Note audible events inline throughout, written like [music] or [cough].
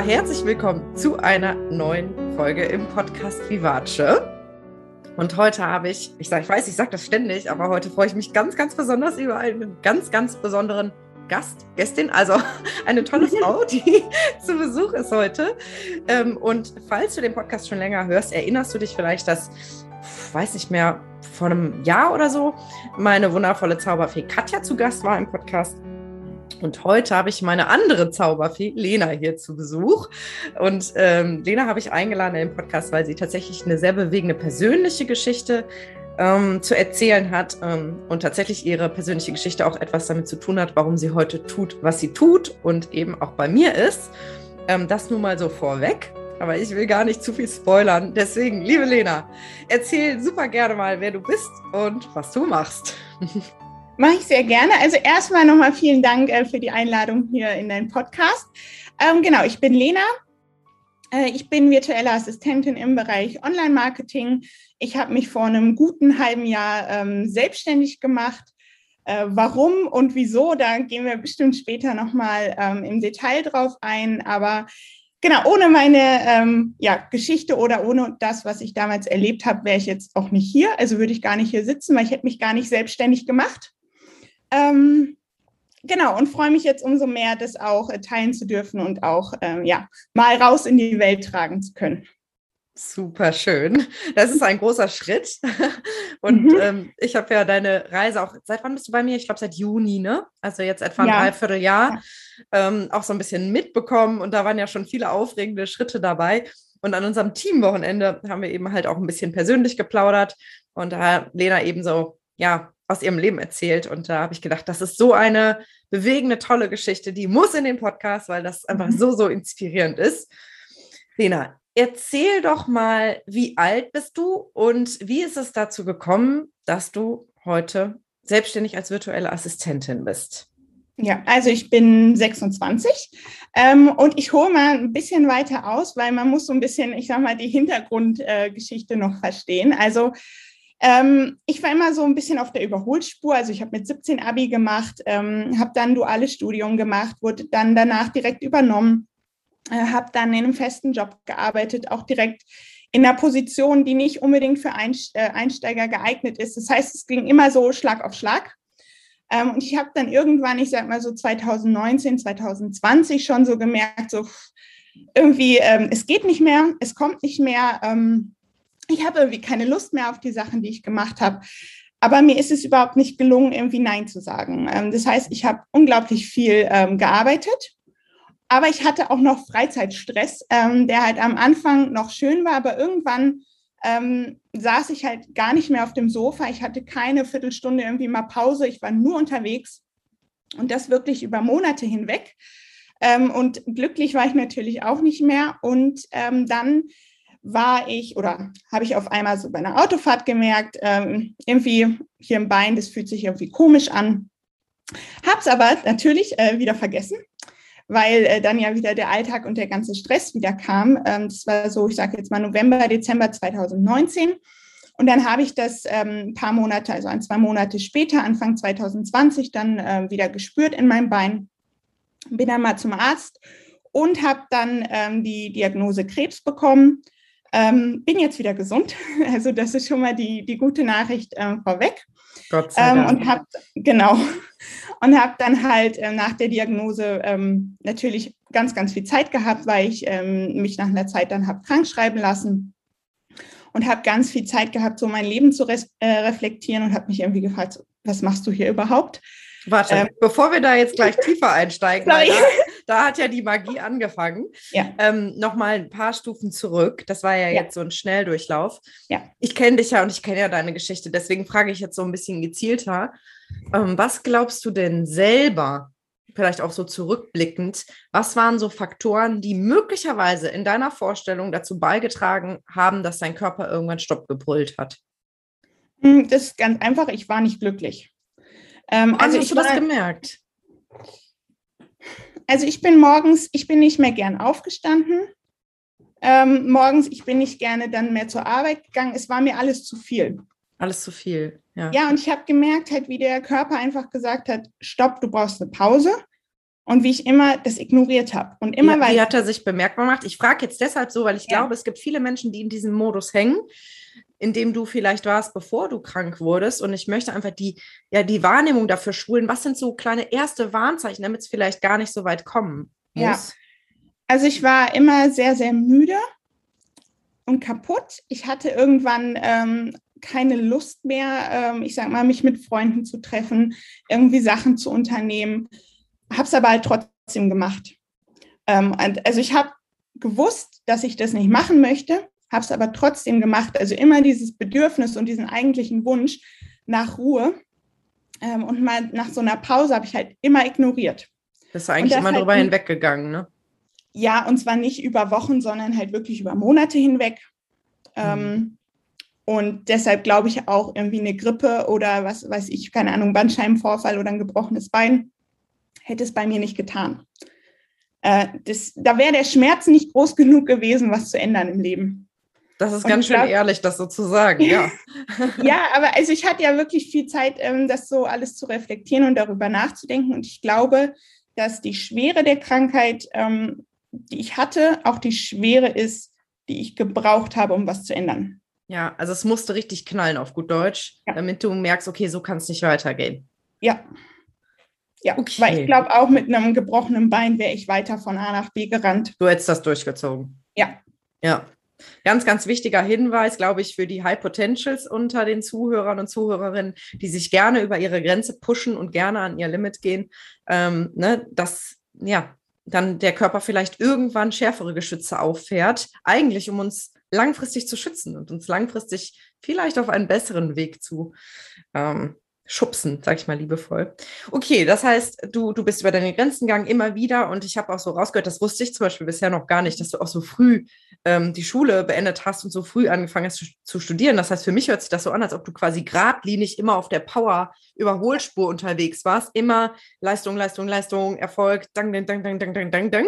Ja, herzlich willkommen zu einer neuen Folge im Podcast Vivace. Und heute habe ich, ich, sag, ich weiß, ich sage das ständig, aber heute freue ich mich ganz, ganz besonders über einen ganz, ganz besonderen Gast, Gästin, also [laughs] eine tolle [laughs] Frau, die zu Besuch ist heute. Ähm, und falls du den Podcast schon länger hörst, erinnerst du dich vielleicht, dass, weiß nicht mehr, vor einem Jahr oder so meine wundervolle Zauberfee Katja zu Gast war im Podcast. Und heute habe ich meine andere Zauberfee, Lena, hier zu Besuch. Und ähm, Lena habe ich eingeladen in den Podcast, weil sie tatsächlich eine sehr bewegende persönliche Geschichte ähm, zu erzählen hat ähm, und tatsächlich ihre persönliche Geschichte auch etwas damit zu tun hat, warum sie heute tut, was sie tut und eben auch bei mir ist. Ähm, das nun mal so vorweg. Aber ich will gar nicht zu viel spoilern. Deswegen, liebe Lena, erzähl super gerne mal, wer du bist und was du machst. [laughs] Mache ich sehr gerne. Also erstmal nochmal vielen Dank äh, für die Einladung hier in deinen Podcast. Ähm, genau, ich bin Lena. Äh, ich bin virtuelle Assistentin im Bereich Online-Marketing. Ich habe mich vor einem guten halben Jahr ähm, selbstständig gemacht. Äh, warum und wieso, da gehen wir bestimmt später nochmal ähm, im Detail drauf ein. Aber genau, ohne meine ähm, ja, Geschichte oder ohne das, was ich damals erlebt habe, wäre ich jetzt auch nicht hier. Also würde ich gar nicht hier sitzen, weil ich hätte mich gar nicht selbstständig gemacht. Ähm, genau, und freue mich jetzt umso mehr, das auch äh, teilen zu dürfen und auch ähm, ja, mal raus in die Welt tragen zu können. Super schön. Das ist ein großer Schritt. [laughs] Und mhm. ähm, ich habe ja deine Reise auch, seit wann bist du bei mir? Ich glaube seit Juni, ne? Also jetzt etwa ein ja. Dreivierteljahr ähm, auch so ein bisschen mitbekommen. Und da waren ja schon viele aufregende Schritte dabei. Und an unserem Teamwochenende haben wir eben halt auch ein bisschen persönlich geplaudert. Und da hat Lena eben so, ja, aus ihrem Leben erzählt. Und da habe ich gedacht, das ist so eine bewegende, tolle Geschichte, die muss in den Podcast, weil das einfach mhm. so, so inspirierend ist. Lena, erzähl doch mal, wie alt bist du und wie ist es dazu gekommen, dass du heute selbstständig als virtuelle Assistentin bist? Ja, also ich bin 26 ähm, und ich hole mal ein bisschen weiter aus, weil man muss so ein bisschen, ich sag mal, die Hintergrundgeschichte äh, noch verstehen. Also ähm, ich war immer so ein bisschen auf der Überholspur. Also ich habe mit 17 Abi gemacht, ähm, habe dann duales Studium gemacht, wurde dann danach direkt übernommen, äh, habe dann in einem festen Job gearbeitet, auch direkt in einer Position, die nicht unbedingt für äh, Einsteiger geeignet ist. Das heißt, es ging immer so Schlag auf Schlag. Ähm, und ich habe dann irgendwann, ich sag mal so 2019, 2020 schon so gemerkt, so irgendwie, ähm, es geht nicht mehr, es kommt nicht mehr. Ähm, ich habe irgendwie keine Lust mehr auf die Sachen, die ich gemacht habe. Aber mir ist es überhaupt nicht gelungen, irgendwie Nein zu sagen. Ähm, das heißt, ich habe unglaublich viel ähm, gearbeitet, aber ich hatte auch noch Freizeitstress, ähm, der halt am Anfang noch schön war, aber irgendwann ähm, saß ich halt gar nicht mehr auf dem Sofa. Ich hatte keine Viertelstunde irgendwie mal Pause. Ich war nur unterwegs und das wirklich über Monate hinweg. Ähm, und glücklich war ich natürlich auch nicht mehr. Und ähm, dann war ich oder habe ich auf einmal so bei einer Autofahrt gemerkt, ähm, irgendwie hier im Bein, das fühlt sich irgendwie komisch an. Habe es aber natürlich äh, wieder vergessen, weil äh, dann ja wieder der Alltag und der ganze Stress wieder kam. Ähm, das war so, ich sage jetzt mal November, Dezember 2019. Und dann habe ich das ähm, ein paar Monate, also ein, zwei Monate später, Anfang 2020, dann äh, wieder gespürt in meinem Bein. Bin dann mal zum Arzt und habe dann ähm, die Diagnose Krebs bekommen ähm, bin jetzt wieder gesund. [laughs] Also das ist schon mal die, die gute Nachricht ähm, vorweg. Gott sei ähm, Dank. und habe genau [laughs] und habe dann halt äh, nach der Diagnose ähm, natürlich ganz, ganz viel Zeit gehabt, weil ich ähm, mich nach einer Zeit dann habe krank schreiben lassen und habe ganz viel Zeit gehabt, so mein Leben zu res- äh, reflektieren und habe mich irgendwie gefragt, was machst du hier überhaupt? Warte, ähm, bevor wir da jetzt gleich tiefer einsteigen, [laughs] da, da, hat ja die Magie angefangen. Ja. Ähm, Nochmal ein paar Stufen zurück. Das war ja, ja. jetzt so ein Schnelldurchlauf. Ja. Ich kenne dich ja und ich kenne ja deine Geschichte. Deswegen frage ich jetzt so ein bisschen gezielter. Ähm, was glaubst du denn selber, vielleicht auch so zurückblickend, was waren so Faktoren, die möglicherweise in deiner Vorstellung dazu beigetragen haben, dass dein Körper irgendwann Stopp gebrüllt hat? Hm, das ist ganz einfach. Ich war nicht glücklich. Ähm, also hast ich du das gemerkt? Also ich bin morgens, ich bin nicht mehr gern aufgestanden. Ähm, morgens, ich bin nicht gerne dann mehr zur Arbeit gegangen. Es war mir alles zu viel. Alles zu viel, ja. Ja, und ich habe gemerkt, halt, wie der Körper einfach gesagt hat, stopp, du brauchst eine Pause. und wie ich immer das ignoriert habe. Und immer wie, weiter. Wie hat er sich bemerkbar gemacht? Ich frage jetzt deshalb so, weil ich Ja. glaube, es gibt viele Menschen, die in diesem Modus hängen, in dem du vielleicht warst, bevor du krank wurdest. Und ich möchte einfach die, ja, die Wahrnehmung dafür schulen. Was sind so kleine erste Warnzeichen, damit es vielleicht gar nicht so weit kommen Ja. muss? Also ich war immer sehr, sehr müde und kaputt. Ich hatte irgendwann ähm, keine Lust mehr, ähm, ich sag mal, mich mit Freunden zu treffen, irgendwie Sachen zu unternehmen. Habe es aber halt trotzdem gemacht. Ähm, und also ich habe gewusst, dass ich das nicht machen möchte, habe es aber trotzdem gemacht. Also immer dieses Bedürfnis und diesen eigentlichen Wunsch nach Ruhe. Ähm, und mal nach so einer Pause habe ich halt immer ignoriert. Bist du eigentlich das immer halt drüber hinweggegangen, ne? Ja, und zwar nicht über Wochen, sondern halt wirklich über Monate hinweg. Ähm, und deshalb glaube ich auch irgendwie eine Grippe oder was weiß ich, keine Ahnung, Bandscheibenvorfall oder ein gebrochenes Bein hätte es bei mir nicht getan. Äh, das, da wäre der Schmerz nicht groß genug gewesen, was zu ändern im Leben. Das ist Und ganz schön glaub- ehrlich, das so zu sagen, ja. [laughs] Ja, aber also ich hatte ja wirklich viel Zeit, ähm, das so alles zu reflektieren und darüber nachzudenken. Und ich glaube, dass die Schwere der Krankheit, ähm, die ich hatte, auch die Schwere ist, die ich gebraucht habe, um was zu ändern. Ja, also es musste richtig knallen auf gut Deutsch, Ja. damit du merkst, okay, so kann es nicht weitergehen. Ja. Ja, Okay. weil ich glaube, auch mit einem gebrochenen Bein wäre ich weiter von A nach B gerannt. Du hättest das durchgezogen. Ja. Ja. Ganz, ganz wichtiger Hinweis, glaube ich, für die High Potentials unter den Zuhörern und Zuhörerinnen, die sich gerne über ihre Grenze pushen und gerne an ihr Limit gehen, ähm, ne, dass ja dann der Körper vielleicht irgendwann schärfere Geschütze auffährt, eigentlich um uns langfristig zu schützen und uns langfristig vielleicht auf einen besseren Weg zu ähm, schubsen, sag ich mal liebevoll. Okay, das heißt, du, du bist über deine Grenzen gegangen immer wieder und ich habe auch so rausgehört, das wusste ich zum Beispiel bisher noch gar nicht, dass du auch so früh ähm, die Schule beendet hast und so früh angefangen hast zu, zu studieren. Das heißt, für mich hört sich das so an, als ob du quasi geradlinig immer auf der Power-Überholspur unterwegs warst. Immer Leistung, Leistung, Leistung, Erfolg, dang, dang, dang, dang, dang, dang, dang, dang.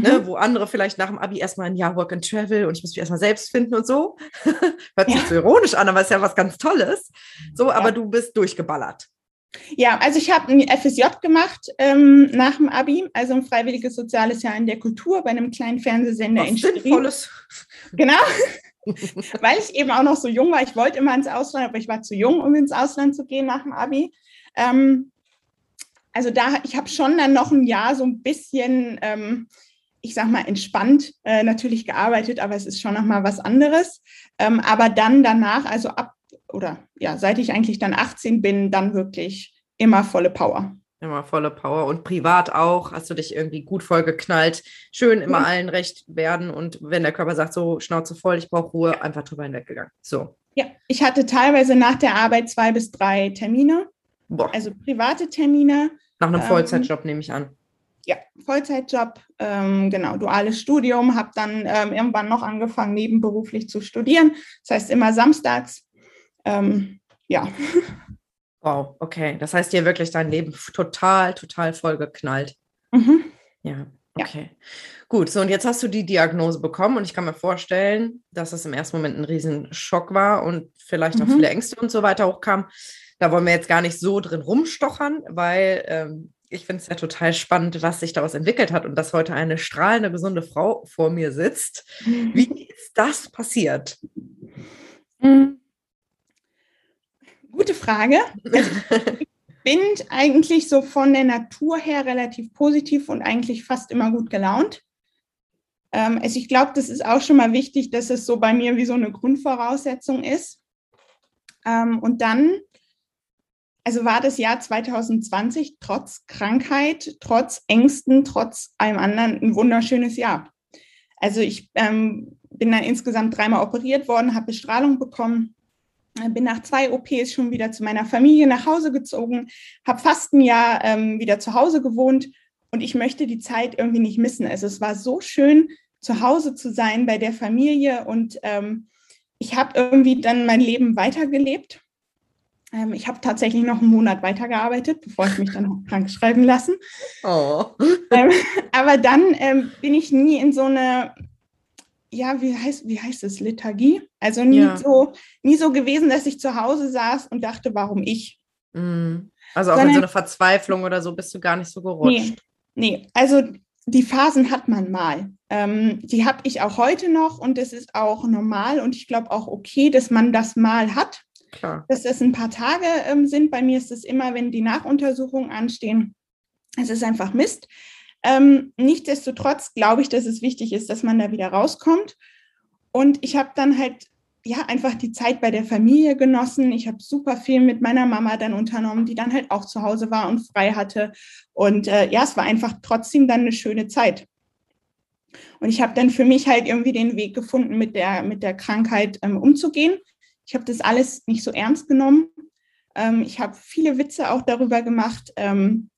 Ne, wo andere vielleicht nach dem Abi erstmal ein Jahr Work and Travel und ich muss mich erstmal selbst finden und so. [laughs] Hört sich Ja. so ironisch an, aber ist ja was ganz Tolles. So, aber Ja. du bist durchgeballert. Ja, also ich habe ein FSJ gemacht ähm, nach dem Abi, also ein freiwilliges soziales Jahr in der Kultur bei einem kleinen Fernsehsender Was in. Sinnvolles. Genau, [laughs] weil ich eben auch noch so jung war. Ich wollte immer ins Ausland, aber ich war zu jung, um ins Ausland zu gehen nach dem Abi. Ähm, also da, ich habe schon dann noch ein Jahr so ein bisschen, ähm, ich sag mal, entspannt äh, natürlich gearbeitet, aber es ist schon noch mal was anderes. Ähm, aber dann danach, also ab oder ja, seit ich eigentlich dann 18 bin, dann wirklich immer volle Power. Immer volle Power und privat auch. Hast du dich irgendwie gut vollgeknallt. Schön immer Mhm. allen recht werden und wenn der Körper sagt, so Schnauze voll, ich brauche Ruhe, einfach drüber hinweggegangen. So. Ja, ich hatte teilweise nach der Arbeit zwei bis drei Termine, Boah. also private Termine. Nach einem ähm, Vollzeitjob nehme ich an. Ja, Vollzeitjob, ähm, genau, duales Studium, habe dann ähm, irgendwann noch angefangen, nebenberuflich zu studieren. Das heißt immer samstags. Ähm, ja, Wow, okay. Das heißt, dir wirklich dein Leben total, total vollgeknallt. mhm. Ja, Ja. okay. Gut, so und jetzt hast du die Diagnose bekommen und ich kann mir vorstellen, dass es im ersten Moment ein Riesenschock war und vielleicht auch Mhm. viele Ängste und so weiter hochkamen. Da wollen wir jetzt gar nicht so drin rumstochern, weil ähm, ich finde es ja total spannend, was sich daraus entwickelt hat und dass heute eine strahlende, gesunde Frau vor mir sitzt. Wie ist das passiert? Mhm. Gute Frage. Bin eigentlich so von der Natur her relativ positiv und eigentlich fast immer gut gelaunt. Ähm, also ich glaube, das ist auch schon mal wichtig, dass es so bei mir wie so eine Grundvoraussetzung ist. Ähm, und dann, also war das Jahr 2020 trotz Krankheit, trotz Ängsten, trotz allem anderen ein wunderschönes Jahr. Also ich ähm, bin dann insgesamt dreimal operiert worden, habe Bestrahlung bekommen, äh, bin nach zwei OPs schon wieder zu meiner Familie nach Hause gezogen, habe fast ein Jahr ähm, wieder zu Hause gewohnt und ich möchte die Zeit irgendwie nicht missen. Also es war so schön, zu Hause zu sein bei der Familie und ähm, ich habe irgendwie dann mein Leben weitergelebt. Ähm, ich habe tatsächlich noch einen Monat weitergearbeitet, bevor ich mich dann habe [laughs] krank schreiben lassen. Oh. [laughs] Ähm, aber dann ähm, bin ich nie in so eine, ja, wie heißt, wie heißt es, Lethargie? Also nie, Ja. so, nie so gewesen, dass ich zu Hause saß und dachte, warum ich? Mm. Also auch in Sondern- so eine Verzweiflung oder so bist du gar nicht so gerutscht. Nee, also die Phasen hat man mal. Ähm, die habe ich auch heute noch und es ist auch normal und ich glaube auch okay, dass man das mal hat. Klar. Dass das ein paar Tage ähm, sind. Bei mir ist es immer, wenn die Nachuntersuchungen anstehen. Es ist einfach Mist. Ähm, nichtsdestotrotz glaube ich, dass es wichtig ist, dass man da wieder rauskommt. Und ich habe dann halt ja einfach die Zeit bei der Familie genossen. Ich habe super viel mit meiner Mama dann unternommen, die dann halt auch zu Hause war und frei hatte. Und äh, ja, es war einfach trotzdem dann eine schöne Zeit. Und ich habe dann für mich halt irgendwie den Weg gefunden, mit der, mit der Krankheit ähm, umzugehen. Ich habe das alles nicht so ernst genommen. Ähm, ich habe viele Witze auch darüber gemacht. Ähm,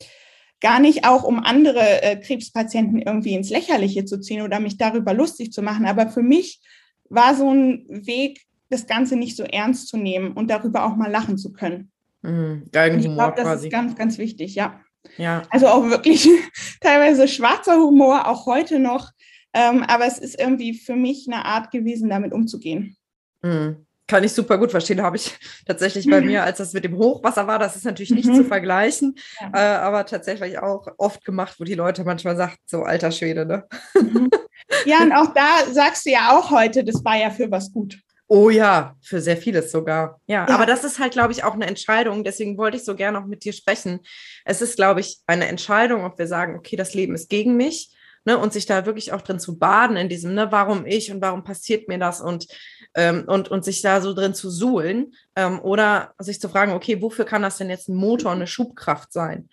gar nicht auch, um andere äh, Krebspatienten irgendwie ins Lächerliche zu ziehen oder mich darüber lustig zu machen. Aber für mich war so ein Weg, das Ganze nicht so ernst zu nehmen und darüber auch mal lachen zu können. Mhm, ich glaube, das quasi. ist ganz, ganz wichtig, ja. Ja. Also auch wirklich [laughs] teilweise schwarzer Humor, auch heute noch. Ähm, aber es ist irgendwie für mich eine Art gewesen, damit umzugehen. Mhm. Kann ich super gut verstehen. Habe ich tatsächlich bei mir, [laughs] als das mit dem Hochwasser war, das ist natürlich nicht mhm. zu vergleichen, ja. äh, aber tatsächlich auch oft gemacht, wo die Leute manchmal sagt, so alter Schwede, ne? Mhm. [laughs] Ja, und auch da sagst du ja auch heute, das war ja für was gut. Oh ja, für sehr vieles sogar. Ja, ja. aber das ist halt, glaube ich, auch eine Entscheidung. Deswegen wollte ich so gerne auch mit dir sprechen. Es ist, glaube ich, eine Entscheidung, ob wir sagen, okay, das Leben ist gegen mich. Ne, und sich da wirklich auch drin zu baden in diesem, ne, warum ich und warum passiert mir das und ähm, und, und sich da so drin zu suhlen ähm, oder sich zu fragen, okay, wofür kann das denn jetzt ein Motor eine Schubkraft sein?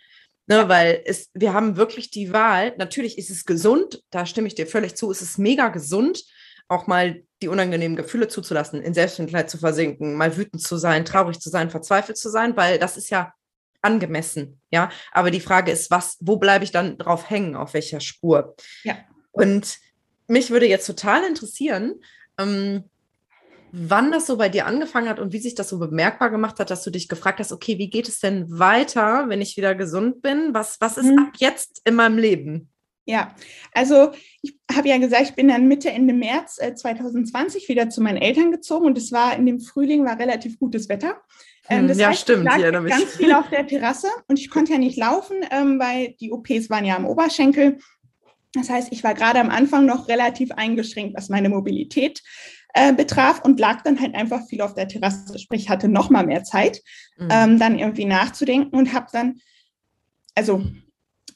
Ne, weil es, wir haben wirklich die Wahl, natürlich ist es gesund, da stimme ich dir völlig zu, es ist mega gesund, auch mal die unangenehmen Gefühle zuzulassen, in Selbstmitleid zu versinken, mal wütend zu sein, traurig zu sein, verzweifelt zu sein, weil das ist ja angemessen, ja. Aber die Frage ist, was, wo bleibe ich dann drauf hängen, auf welcher Spur? Ja. Und mich würde jetzt total interessieren, ähm, wann das so bei dir angefangen hat und wie sich das so bemerkbar gemacht hat, dass du dich gefragt hast, okay, wie geht es denn weiter, wenn ich wieder gesund bin? Was, was ist mhm. ab jetzt in meinem Leben? Ja, also ich habe ja gesagt, ich bin dann Mitte, Ende März äh, 2020 wieder zu meinen Eltern gezogen und es war in dem Frühling war relativ gutes Wetter. Ähm, hm, das ja, heißt, stimmt. Ich lag ganz viel auf der Terrasse und ich konnte ja nicht laufen, ähm, weil die OPs waren ja am Oberschenkel. Das heißt, ich war gerade am Anfang noch relativ eingeschränkt, was meine Mobilität äh, betraf und lag dann halt einfach viel auf der Terrasse, sprich hatte noch mal mehr Zeit, mhm. ähm, dann irgendwie nachzudenken und habe dann, also,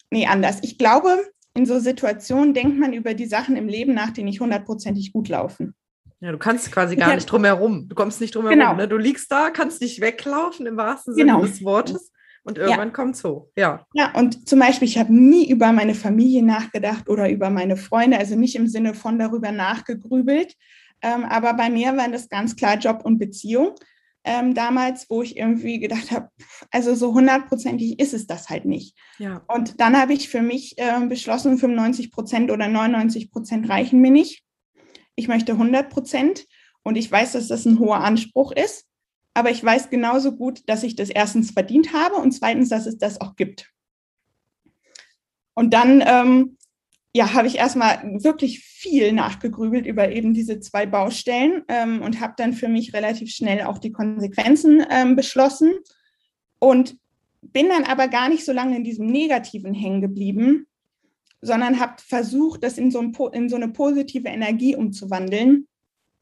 nee, anders. Ich glaube, in so Situationen denkt man über die Sachen im Leben nach, die nicht hundertprozentig gut laufen. Ja, du kannst quasi gar nicht drum herum. Du kommst nicht drum herum. Genau. Ne? Du liegst da, kannst nicht weglaufen im wahrsten Sinne genau. des Wortes. Und irgendwann ja. kommt es hoch, ja. Ja, und zum Beispiel, ich habe nie über meine Familie nachgedacht oder über meine Freunde, also nicht im Sinne von darüber nachgegrübelt, ähm, aber bei mir waren das ganz klar Job und Beziehung. Ähm, damals, wo ich irgendwie gedacht habe, also so hundertprozentig ist es das halt nicht. Ja. Und dann habe ich für mich äh, beschlossen, 95 Prozent oder 99 Prozent reichen mir nicht. Ich möchte 100 Prozent und ich weiß, dass das ein hoher Anspruch ist, aber ich weiß genauso gut, dass ich das erstens verdient habe und zweitens, dass es das auch gibt. Und dann ähm, ja, habe ich erstmal wirklich viel nachgegrübelt über eben diese zwei Baustellen ähm, und habe dann für mich relativ schnell auch die Konsequenzen ähm, beschlossen und bin dann aber gar nicht so lange in diesem Negativen hängen geblieben, sondern habe versucht, das in so, ein, in so, eine positive Energie umzuwandeln.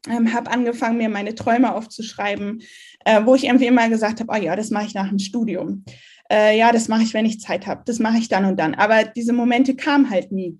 Ähm, habe angefangen, mir meine Träume aufzuschreiben, äh, wo ich irgendwie immer gesagt habe, oh ja, das mache ich nach dem Studium. Äh, ja, das mache ich, wenn ich Zeit habe. Das mache ich dann und dann. Aber diese Momente kamen halt nie.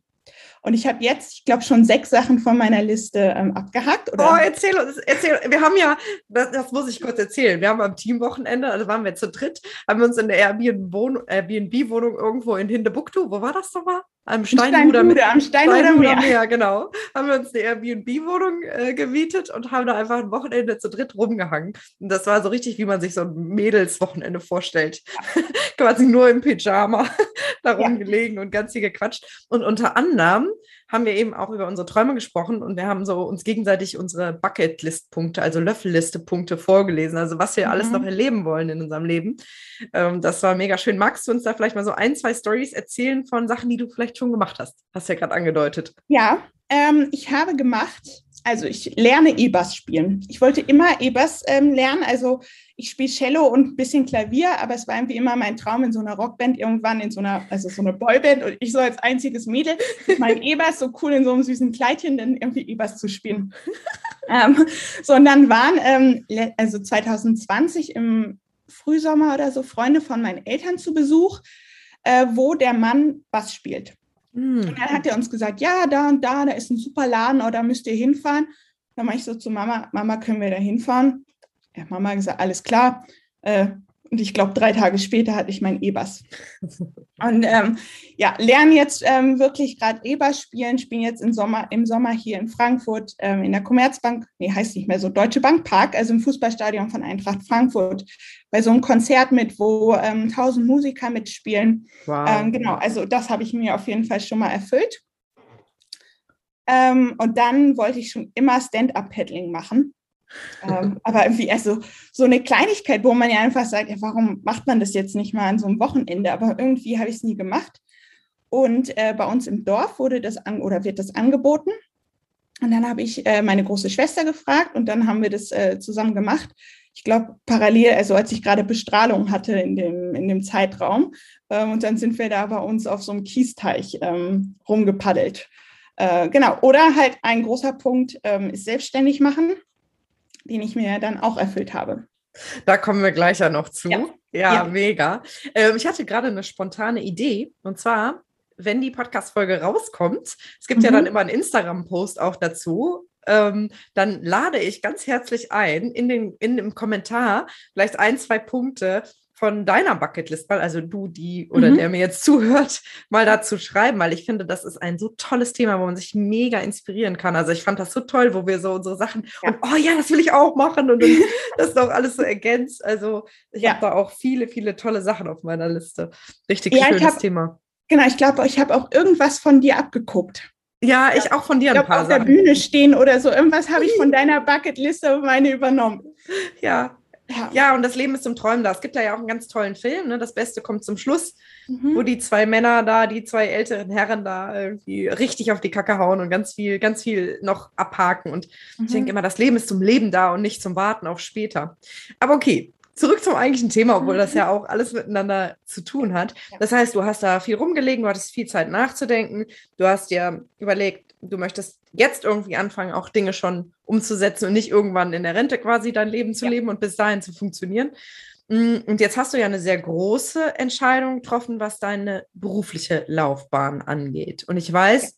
Und ich habe jetzt, ich glaube, schon sechs Sachen von meiner Liste ähm, abgehakt. Oder? Oh, erzähl uns, erzähl. Wir haben ja, das, das, muss ich kurz erzählen. Wir haben am Teamwochenende, also waren wir zu dritt, haben wir uns in der Airbnb-Wohnung irgendwo in Hindebuktu, wo war das nochmal? Am Steinhuder, Steinhude, am Steinhuder Meer. Meer. genau. Haben wir uns eine Airbnb-Wohnung äh, gemietet und haben da einfach ein Wochenende zu dritt rumgehangen. Und das war so richtig, wie man sich so ein Mädelswochenende vorstellt. Ja. [laughs] Quasi nur im Pyjama [laughs] da rumgelegen ja. und ganz viel gequatscht. Und unter anderem haben wir eben auch über unsere Träume gesprochen und wir haben so uns gegenseitig unsere Bucketlist-Punkte, also Löffelliste-Punkte vorgelesen, also was wir mhm. alles noch erleben wollen in unserem Leben. Ähm, das war mega schön. Magst du uns da vielleicht mal so ein, zwei Stories erzählen von Sachen, die du vielleicht schon gemacht hast? Hast du ja gerade angedeutet. Ja, ähm, ich habe gemacht also ich lerne E-Bass spielen. Ich wollte immer E-Bass ähm, lernen. Also ich spiele Cello und ein bisschen Klavier, aber es war irgendwie immer mein Traum in so einer Rockband, irgendwann in so einer, also so einer Boyband und ich so als einziges Mädel mit meinem [laughs] E-Bass so cool in so einem süßen Kleidchen dann irgendwie E-Bass zu spielen. [laughs] ähm, so und dann waren ähm, also 2020 im Frühsommer oder so Freunde von meinen Eltern zu Besuch, äh, wo der Mann Bass spielt. Mhm. Und dann hat er uns gesagt, ja, da und da, da ist ein super Laden, oder müsst ihr hinfahren. Dann mache ich so zu Mama, Mama, können wir da hinfahren? Ja, Mama hat gesagt, alles klar. Äh, und ich glaube, drei Tage später hatte ich mein E-Bass. Und ähm, ja, lernen jetzt ähm, wirklich gerade E-Bass spielen, spielen jetzt im Sommer, im Sommer hier in Frankfurt ähm, in der Commerzbank, nee, heißt nicht mehr so, Deutsche Bank Park, also im Fußballstadion von Eintracht Frankfurt, bei so einem Konzert mit, wo ähm, tausend Musiker mitspielen. Wow. Ähm, genau, also das habe ich mir auf jeden Fall schon mal erfüllt. Ähm, und dann wollte ich schon immer Stand-up-Paddling machen ähm, aber irgendwie also so eine Kleinigkeit, wo man ja einfach sagt, ja, warum macht man das jetzt nicht mal an so einem Wochenende? Aber irgendwie habe ich es nie gemacht. Und äh, bei uns im Dorf wurde das an oder wird das angeboten. Und dann habe ich äh, meine große Schwester gefragt und dann haben wir das äh, zusammen gemacht. Ich glaube, parallel, also als ich gerade Bestrahlung hatte in dem, in dem Zeitraum. Ähm, und dann sind wir da bei uns auf so einem Kiesteich ähm, rumgepaddelt. Äh, genau. Oder halt ein großer Punkt ähm, ist selbstständig machen den ich mir dann auch erfüllt habe. Da kommen wir gleich ja noch zu. Ja, ja, ja. mega. Ähm, ich hatte gerade eine spontane Idee und zwar, wenn die Podcast-Folge rauskommt, es gibt mhm. ja dann immer einen Instagram-Post auch dazu, ähm, dann lade ich ganz herzlich ein, in, den, in dem Kommentar vielleicht ein, zwei Punkte von deiner Bucketlist mal, also du, die oder mhm. der mir jetzt zuhört, mal dazu schreiben, weil ich finde, das ist ein so tolles Thema, wo man sich mega inspirieren kann. Also ich fand das so toll, wo wir so unsere Sachen ja. und oh ja, das will ich auch machen und, und [laughs] das ist auch alles so ergänzt. Also ich ja. habe da auch viele, viele tolle Sachen auf meiner Liste. Richtig ja, schönes hab, Thema. Genau, ich glaube, ich habe auch irgendwas von dir abgeguckt. Ja, ich auch von dir ein ich paar auf Sachen. auf der Bühne stehen oder so. Irgendwas habe ich von [laughs] deiner Bucketliste meine übernommen. Ja, ja. ja, und das Leben ist zum Träumen da. Es gibt da ja auch einen ganz tollen Film, ne? Das Beste kommt zum Schluss, mhm. wo die zwei Männer da, die zwei älteren Herren da irgendwie richtig auf die Kacke hauen und ganz viel, ganz viel noch abhaken. Und mhm. ich denke immer, das Leben ist zum Leben da und nicht zum Warten auf später. Aber okay, zurück zum eigentlichen Thema, obwohl das ja auch alles miteinander zu tun hat. Das heißt, du hast da viel rumgelegen, du hattest viel Zeit nachzudenken, du hast dir überlegt, du möchtest jetzt irgendwie anfangen, auch Dinge schon umzusetzen und nicht irgendwann in der Rente quasi dein Leben zu ja. leben und bis dahin zu funktionieren. Mm, und jetzt hast du ja eine sehr große Entscheidung getroffen, was deine berufliche Laufbahn angeht. Und ich weiß,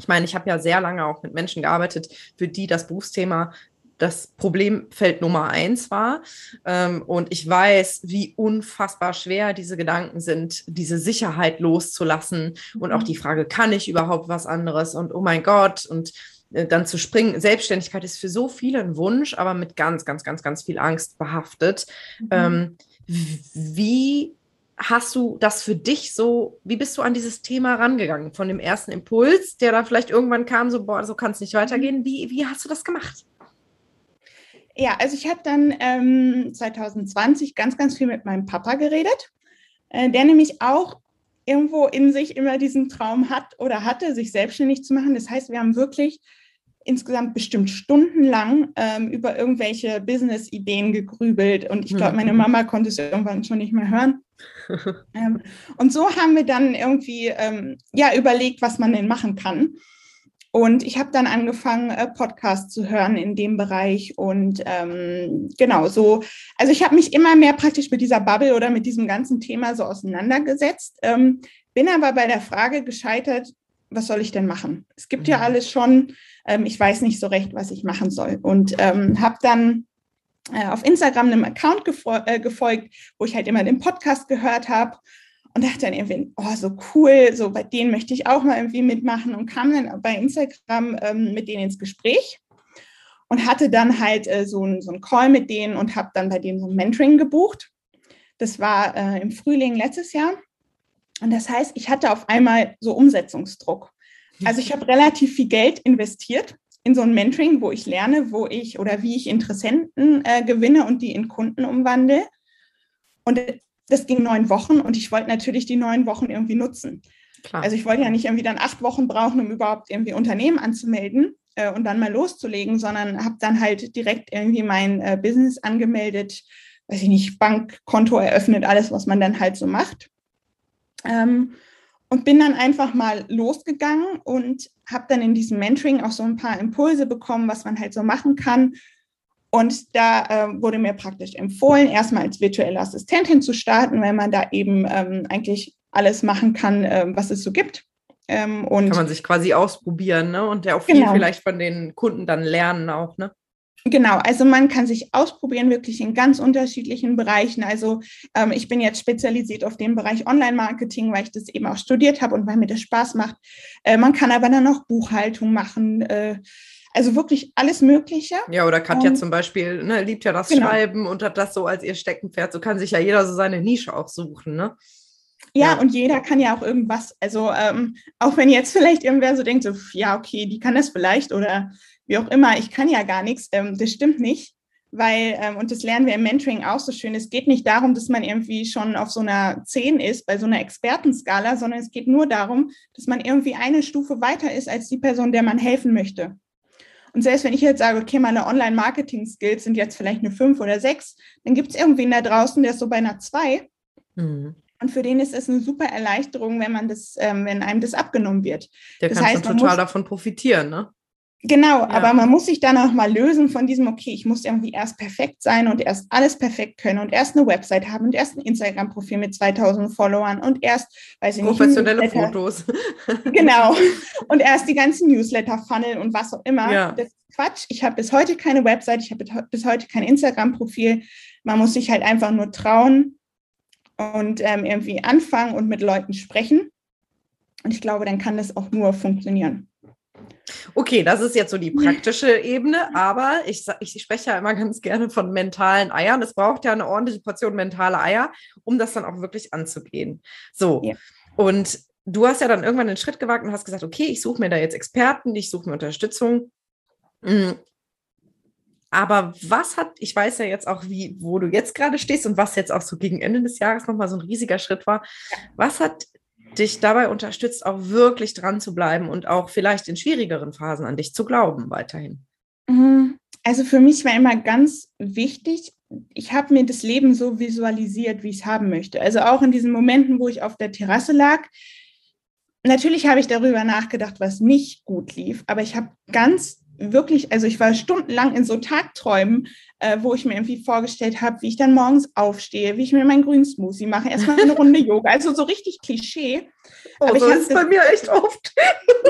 ich meine, ich habe ja sehr lange auch mit Menschen gearbeitet, für die das Berufsthema das Problemfeld Nummer eins war. Ähm, und ich weiß, wie unfassbar schwer diese Gedanken sind, diese Sicherheit loszulassen und auch mhm. die Frage, kann ich überhaupt was anderes und oh mein Gott und äh, dann zu springen. Selbstständigkeit ist für so viele ein Wunsch, aber mit ganz, ganz, ganz, ganz viel Angst behaftet. Mhm. Ähm, wie hast du das für dich so, wie bist du an dieses Thema rangegangen? Von dem ersten Impuls, der da vielleicht irgendwann kam, so, boah, so kann es nicht weitergehen. Wie, wie hast du das gemacht? Ja, also ich habe dann ähm, 2020 ganz, ganz viel mit meinem Papa geredet, äh, der nämlich auch irgendwo in sich immer diesen Traum hat oder hatte, sich selbstständig zu machen. Das heißt, wir haben wirklich insgesamt bestimmt stundenlang ähm, über irgendwelche Business-Ideen gegrübelt und ich glaube, meine mhm. Mama konnte es irgendwann schon nicht mehr hören. [laughs] ähm, und so haben wir dann irgendwie ähm, ja überlegt, was man denn machen kann. Und ich habe dann angefangen, äh, Podcasts zu hören in dem Bereich. Und ähm, genau so, also ich habe mich immer mehr praktisch mit dieser Bubble oder mit diesem ganzen Thema so auseinandergesetzt. Ähm, bin aber bei der Frage gescheitert, was soll ich denn machen? Es gibt ja mhm. alles schon. Ähm, ich weiß nicht so recht, was ich machen soll. Und ähm, habe dann äh, auf Instagram einem Account äh, gefolgt, wo ich halt immer den Podcast gehört habe und dachte dann irgendwie, oh, so cool, so bei denen möchte ich auch mal irgendwie mitmachen und kam dann bei Instagram ähm, mit denen ins Gespräch und hatte dann halt äh, so, ein, so einen Call mit denen und habe dann bei denen so ein Mentoring gebucht. Das war äh, im Frühling letztes Jahr. Und das heißt, ich hatte auf einmal so Umsetzungsdruck. Also ich habe [laughs] relativ viel Geld investiert in so ein Mentoring, wo ich lerne, wo ich oder wie ich Interessenten äh, gewinne und die in Kunden umwandle. Und das ging neun Wochen und ich wollte natürlich die neun Wochen irgendwie nutzen. Klar. Also ich wollte ja nicht irgendwie dann acht Wochen brauchen, um überhaupt irgendwie Unternehmen anzumelden, äh, und dann mal loszulegen, sondern habe dann halt direkt irgendwie mein äh, Business angemeldet, weiß ich nicht, Bankkonto eröffnet, alles, was man dann halt so macht. Ähm, und bin dann einfach mal losgegangen und habe dann in diesem Mentoring auch so ein paar Impulse bekommen, was man halt so machen kann. Und da äh, wurde mir praktisch empfohlen, erstmal als virtuelle Assistentin zu starten, weil man da eben ähm, eigentlich alles machen kann, äh, was es so gibt. Ähm, und kann man sich quasi ausprobieren, ne? Und ja auch viel genau. vielleicht von den Kunden dann lernen auch, ne? Genau, also man kann sich ausprobieren, wirklich in ganz unterschiedlichen Bereichen. Also ähm, ich bin jetzt spezialisiert auf den Bereich Online-Marketing, weil ich das eben auch studiert habe und weil mir das Spaß macht. Äh, man kann aber dann auch Buchhaltung machen. Äh, also wirklich alles Mögliche. Ja, oder Katja um, zum Beispiel ne, liebt ja das genau. Schreiben und hat das so als ihr Steckenpferd. So kann sich ja jeder so seine Nische auch suchen, ne? Ja, ja, und jeder kann ja auch irgendwas. Also ähm, auch wenn jetzt vielleicht irgendwer so denkt, so, ja, okay, die kann das vielleicht oder wie auch immer, ich kann ja gar nichts, ähm, das stimmt nicht. Weil, ähm, und das lernen wir im Mentoring auch so schön, es geht nicht darum, dass man irgendwie schon auf so einer 10 ist, bei so einer Expertenskala, sondern es geht nur darum, dass man irgendwie eine Stufe weiter ist als die Person, der man helfen möchte. Und selbst wenn ich jetzt sage, okay, meine Online-Marketing-Skills sind jetzt vielleicht eine 5 oder 6, dann gibt es irgendwen da draußen, der ist so bei einer 2. Mhm. Und für den ist es eine super Erleichterung, wenn man das, ähm, wenn einem das abgenommen wird. Der das kann heißt, schon total davon profitieren, ne? Genau, ja. aber man muss sich dann auch mal lösen von diesem, okay, ich muss irgendwie erst perfekt sein und erst alles perfekt können und erst eine Website haben und erst ein Instagram-Profil mit 2000 Followern und erst, weiß ich nicht, professionelle Fotos. [laughs] Genau. Und erst die ganzen Newsletter-Funnel und was auch immer. Ja. Das ist Quatsch. Ich habe bis heute keine Website, ich habe bis heute kein Instagram-Profil. Man muss sich halt einfach nur trauen und ähm, irgendwie anfangen und mit Leuten sprechen. Und ich glaube, dann kann das auch nur funktionieren. Okay, das ist jetzt so die praktische Ebene, [laughs] aber ich, ich spreche ja immer ganz gerne von mentalen Eiern. Es braucht ja eine ordentliche Portion mentale Eier, um das dann auch wirklich anzugehen. So, ja. und du hast ja dann irgendwann den Schritt gewagt und hast gesagt, okay, ich suche mir da jetzt Experten, ich suche mir Unterstützung. Mm. Aber was hat, ich weiß ja jetzt auch, wie, wo du jetzt gerade stehst und was jetzt auch so gegen Ende des Jahres nochmal so ein riesiger Schritt war. Was hat dich dabei unterstützt, auch wirklich dran zu bleiben und auch vielleicht in schwierigeren Phasen an dich zu glauben weiterhin? Mhm. Also für mich war immer ganz wichtig, ich habe mir das Leben so visualisiert, wie ich es haben möchte. Also auch in diesen Momenten, wo ich auf der Terrasse lag. Natürlich habe ich darüber nachgedacht, was nicht gut lief, aber ich habe ganz wirklich, also ich war stundenlang in so Tagträumen, äh, wo ich mir irgendwie vorgestellt habe, wie ich dann morgens aufstehe, wie ich mir meinen grünen Smoothie mache, erstmal eine [laughs] Runde Yoga, also so richtig Klischee. Oh, Aber so ist bei mir echt oft.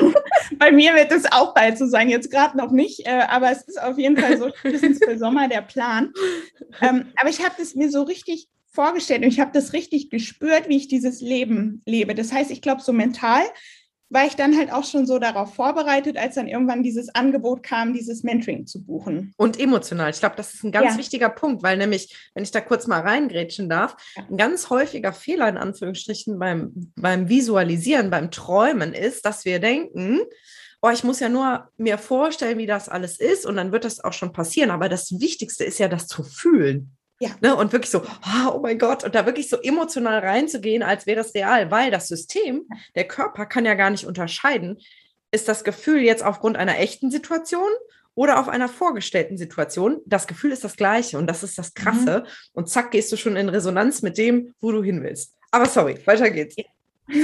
[laughs] bei mir wird es auch bald so sein, jetzt gerade noch nicht, äh, aber es ist auf jeden Fall so spätestens für Sommer der Plan. Ähm, aber ich habe das mir so richtig vorgestellt und ich habe das richtig gespürt, wie ich dieses Leben lebe. Das heißt, ich glaube, so mental war ich dann halt auch schon so darauf vorbereitet, als dann irgendwann dieses Angebot kam, dieses Mentoring zu buchen. Und emotional. Ich glaube, das ist ein ganz ja. wichtiger Punkt, weil nämlich, wenn ich da kurz mal reingrätschen darf, ein ganz häufiger Fehler in Anführungsstrichen beim, beim Visualisieren, beim Träumen ist, dass wir denken, oh, ich muss ja nur mir vorstellen, wie das alles ist und dann wird das auch schon passieren. Aber das Wichtigste ist ja, das zu fühlen. Ja. Ne, und wirklich so, oh, oh mein Gott, und da wirklich so emotional reinzugehen, als wäre es real, weil das System, der Körper kann ja gar nicht unterscheiden, ist das Gefühl jetzt aufgrund einer echten Situation oder auf einer vorgestellten Situation. Das Gefühl ist das gleiche und das ist das Krasse. Mhm. Und zack, gehst du schon in Resonanz mit dem, wo du hin willst. Aber sorry, weiter geht's. Ja. [laughs]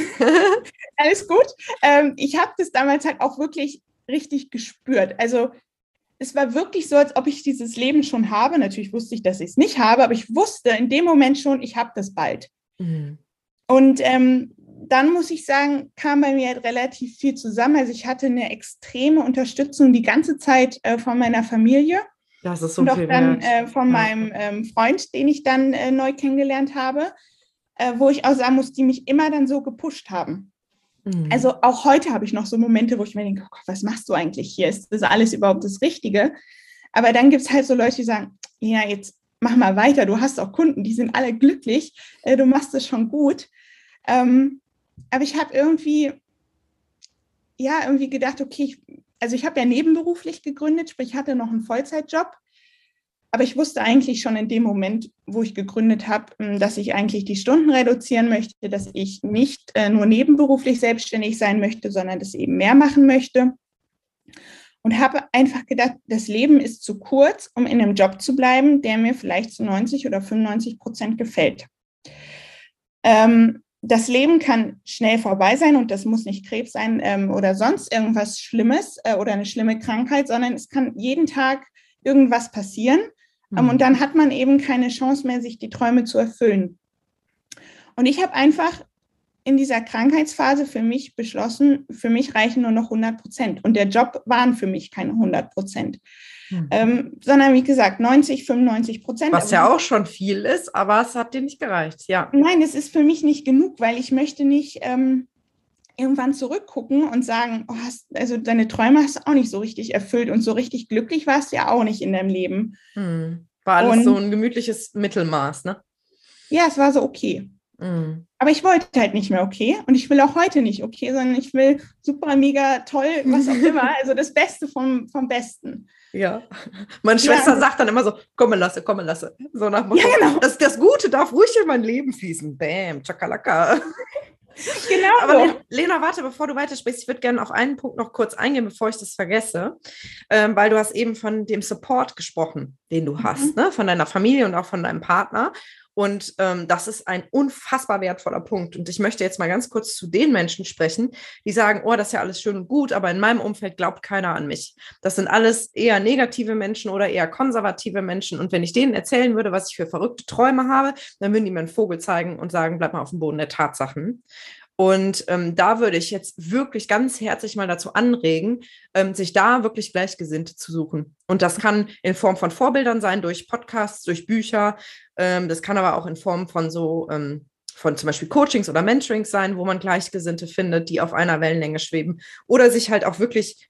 Alles gut. Ähm, ich habe das damals halt auch wirklich richtig gespürt. Also es war wirklich so, als ob ich dieses Leben schon habe. Natürlich wusste ich, dass ich es nicht habe, aber ich wusste in dem Moment schon, ich habe das bald. Mhm. Und ähm, dann muss ich sagen, kam bei mir relativ viel zusammen. Also ich hatte eine extreme Unterstützung die ganze Zeit äh, von meiner Familie. Das ist so und auch dann äh, von ja. meinem ähm, Freund, den ich dann äh, neu kennengelernt habe, äh, wo ich auch sagen muss, die mich immer dann so gepusht haben. Mhm. Also auch heute habe ich noch so Momente, wo ich mir denke, oh was machst du eigentlich hier? Ist das alles überhaupt das Richtige? Aber dann gibt es halt so Leute, die sagen, ja, jetzt mach mal weiter, du hast auch Kunden, die sind alle glücklich, äh, du machst es schon gut. Ähm, aber ich habe irgendwie, ja, irgendwie gedacht, okay, ich, also ich habe ja nebenberuflich gegründet, sprich, ich hatte noch einen Vollzeitjob aber ich wusste eigentlich schon in dem Moment, wo ich gegründet habe, hm, dass ich eigentlich die Stunden reduzieren möchte, dass ich nicht äh, nur nebenberuflich selbstständig sein möchte, sondern das eben mehr machen möchte. und habe einfach gedacht, das Leben ist zu kurz, um in einem Job zu bleiben, der mir vielleicht zu 90 oder 95 Prozent gefällt. Ähm, das Leben kann schnell vorbei sein und das muss nicht Krebs sein ähm, oder sonst irgendwas Schlimmes äh, oder eine schlimme Krankheit, sondern es kann jeden Tag irgendwas passieren. Ähm, und mhm. dann hat man eben keine Chance mehr, sich die Träume zu erfüllen. Und ich habe einfach in dieser Krankheitsphase für mich beschlossen, für mich reichen nur noch 100 Prozent. Und der Job waren für mich keine 100 Prozent. Mhm. Ähm, sondern wie gesagt 90, 95 Prozent. Was ja auch schon viel ist, aber es hat dir nicht gereicht, ja. Nein, es ist für mich nicht genug, weil ich möchte nicht ähm, irgendwann zurückgucken und sagen, oh, hast, also deine Träume hast du auch nicht so richtig erfüllt und so richtig glücklich warst du ja auch nicht in deinem Leben. Mhm. War alles und, so ein gemütliches Mittelmaß, ne? Ja, es war so okay. Mhm. Aber ich wollte halt nicht mehr okay und ich will auch heute nicht okay, sondern ich will super, mega toll, was auch immer, [laughs] also das Beste vom, vom Besten. Ja. Meine Schwester ja. sagt dann immer so, komme lasse, komme lasse. So nach Motto, ja, genau. das, das Gute darf ruhig in mein Leben fließen. Bam, Chakalaka. [laughs] [laughs] Genau. Aber Lena, warte, bevor du weitersprichst, ich würde gerne auf einen Punkt noch kurz eingehen, bevor ich das vergesse, ähm, weil du hast eben von dem Support gesprochen, den du hast, mhm. ne? von deiner Familie und auch von deinem Partner. Und ähm, das ist ein unfassbar wertvoller Punkt. Und ich möchte jetzt mal ganz kurz zu den Menschen sprechen, die sagen, oh, das ist ja alles schön und gut, aber in meinem Umfeld glaubt keiner an mich. Das sind alles eher negative Menschen oder eher konservative Menschen. Und wenn ich denen erzählen würde, was ich für verrückte Träume habe, dann würden die mir einen Vogel zeigen und sagen, bleib mal auf dem Boden der Tatsachen. Und ähm, da würde ich jetzt wirklich ganz herzlich mal dazu anregen, ähm, sich da wirklich Gleichgesinnte zu suchen. Und das kann in Form von Vorbildern sein, durch Podcasts, durch Bücher. Ähm, das kann aber auch in Form von so, ähm, von zum Beispiel Coachings oder Mentorings sein, wo man Gleichgesinnte findet, die auf einer Wellenlänge schweben. Oder sich halt auch wirklich